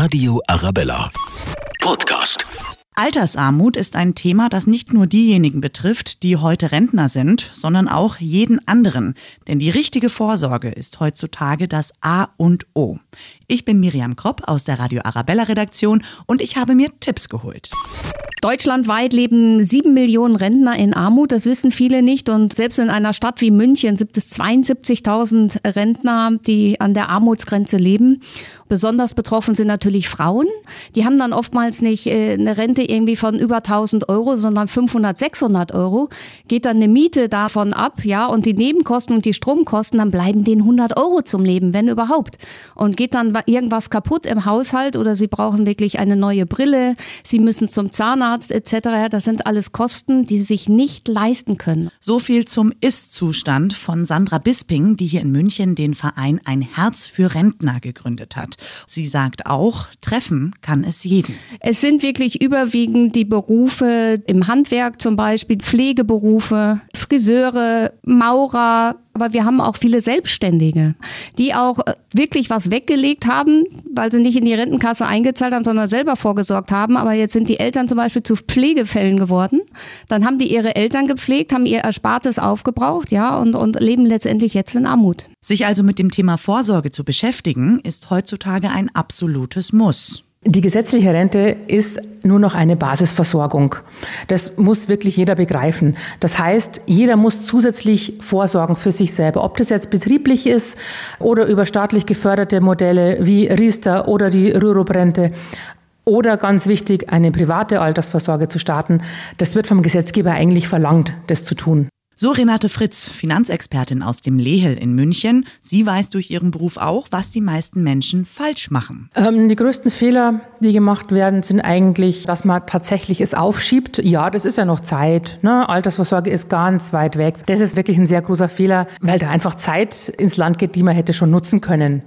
Radio Arabella. Podcast. Altersarmut ist ein Thema, das nicht nur diejenigen betrifft, die heute Rentner sind, sondern auch jeden anderen. Denn die richtige Vorsorge ist heutzutage das A und O. Ich bin Miriam Kropp aus der Radio Arabella Redaktion und ich habe mir Tipps geholt. Deutschlandweit leben sieben Millionen Rentner in Armut. Das wissen viele nicht. Und selbst in einer Stadt wie München gibt es 72.000 Rentner, die an der Armutsgrenze leben. Besonders betroffen sind natürlich Frauen. Die haben dann oftmals nicht äh, eine Rente irgendwie von über 1000 Euro, sondern 500, 600 Euro. Geht dann eine Miete davon ab, ja, und die Nebenkosten und die Stromkosten, dann bleiben denen 100 Euro zum Leben, wenn überhaupt. Und geht dann irgendwas kaputt im Haushalt oder sie brauchen wirklich eine neue Brille, sie müssen zum Zahnarzt etc. Das sind alles Kosten, die sie sich nicht leisten können. So viel zum Ist-Zustand von Sandra Bisping, die hier in München den Verein Ein Herz für Rentner gegründet hat. Sie sagt auch, treffen kann es jeden. Es sind wirklich überwiegend die Berufe im Handwerk zum Beispiel, Pflegeberufe, Friseure, Maurer, aber wir haben auch viele Selbstständige, die auch äh, wirklich was weggelegt haben, weil sie nicht in die Rentenkasse eingezahlt haben, sondern selber vorgesorgt haben. Aber jetzt sind die Eltern zum Beispiel zu Pflegefällen geworden. Dann haben die ihre Eltern gepflegt, haben ihr Erspartes aufgebraucht, ja, und, und leben letztendlich jetzt in Armut. Sich also mit dem Thema Vorsorge zu beschäftigen, ist heutzutage ein absolutes Muss. Die gesetzliche Rente ist nur noch eine Basisversorgung. Das muss wirklich jeder begreifen. Das heißt, jeder muss zusätzlich vorsorgen für sich selber. Ob das jetzt betrieblich ist oder über staatlich geförderte Modelle wie Riester oder die Rürup-Rente oder ganz wichtig, eine private Altersvorsorge zu starten. Das wird vom Gesetzgeber eigentlich verlangt, das zu tun. So Renate Fritz, Finanzexpertin aus dem Lehel in München. Sie weiß durch ihren Beruf auch, was die meisten Menschen falsch machen. Ähm, die größten Fehler, die gemacht werden, sind eigentlich, dass man tatsächlich es aufschiebt. Ja, das ist ja noch Zeit. Ne? Altersvorsorge ist ganz weit weg. Das ist wirklich ein sehr großer Fehler, weil da einfach Zeit ins Land geht, die man hätte schon nutzen können.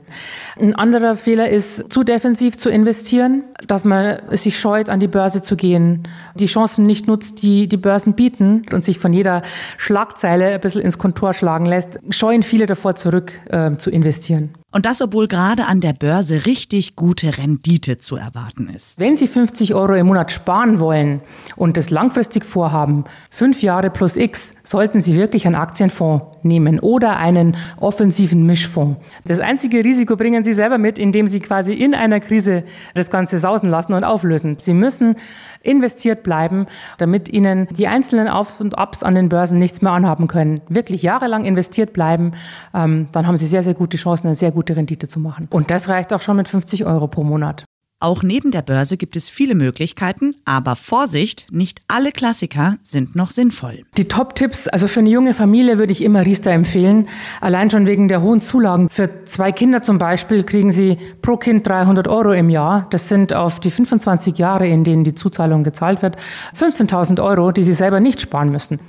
Ein anderer Fehler ist, zu defensiv zu investieren, dass man sich scheut, an die Börse zu gehen, die Chancen nicht nutzt, die die Börsen bieten und sich von jeder Schlag Schlagzeile ein bisschen ins Kontor schlagen lässt, scheuen viele davor zurück äh, zu investieren. Und das, obwohl gerade an der Börse richtig gute Rendite zu erwarten ist. Wenn Sie 50 Euro im Monat sparen wollen und das langfristig vorhaben, fünf Jahre plus X, sollten Sie wirklich einen Aktienfonds nehmen oder einen offensiven Mischfonds. Das einzige Risiko bringen Sie selber mit, indem Sie quasi in einer Krise das Ganze sausen lassen und auflösen. Sie müssen investiert bleiben, damit Ihnen die einzelnen Auf und Abs an den Börsen nichts mehr anhaben können. Wirklich jahrelang investiert bleiben, ähm, dann haben Sie sehr, sehr gute Chancen, sehr gute gute Rendite zu machen. Und das reicht auch schon mit 50 Euro pro Monat. Auch neben der Börse gibt es viele Möglichkeiten, aber Vorsicht, nicht alle Klassiker sind noch sinnvoll. Die Top-Tipps, also für eine junge Familie würde ich immer Riester empfehlen, allein schon wegen der hohen Zulagen. Für zwei Kinder zum Beispiel kriegen sie pro Kind 300 Euro im Jahr. Das sind auf die 25 Jahre, in denen die Zuzahlung gezahlt wird, 15.000 Euro, die sie selber nicht sparen müssen.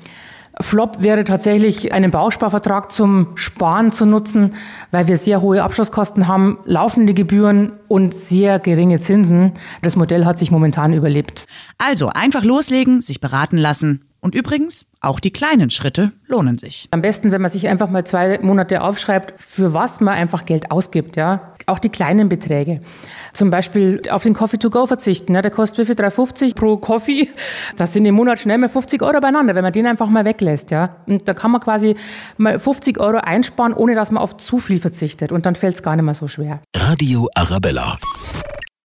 Flop wäre tatsächlich einen Bausparvertrag zum Sparen zu nutzen, weil wir sehr hohe Abschlusskosten haben, laufende Gebühren und sehr geringe Zinsen. Das Modell hat sich momentan überlebt. Also einfach loslegen, sich beraten lassen. Und übrigens, auch die kleinen Schritte lohnen sich. Am besten, wenn man sich einfach mal zwei Monate aufschreibt, für was man einfach Geld ausgibt, ja. Auch die kleinen Beträge. Zum Beispiel auf den Coffee to go verzichten. Ja, der kostet wie viel? 3,50 pro Coffee. Das sind im Monat schnell mal 50 Euro beieinander, wenn man den einfach mal weglässt, ja. Und da kann man quasi mal 50 Euro einsparen, ohne dass man auf zu viel verzichtet. Und dann fällt es gar nicht mehr so schwer. Radio Arabella.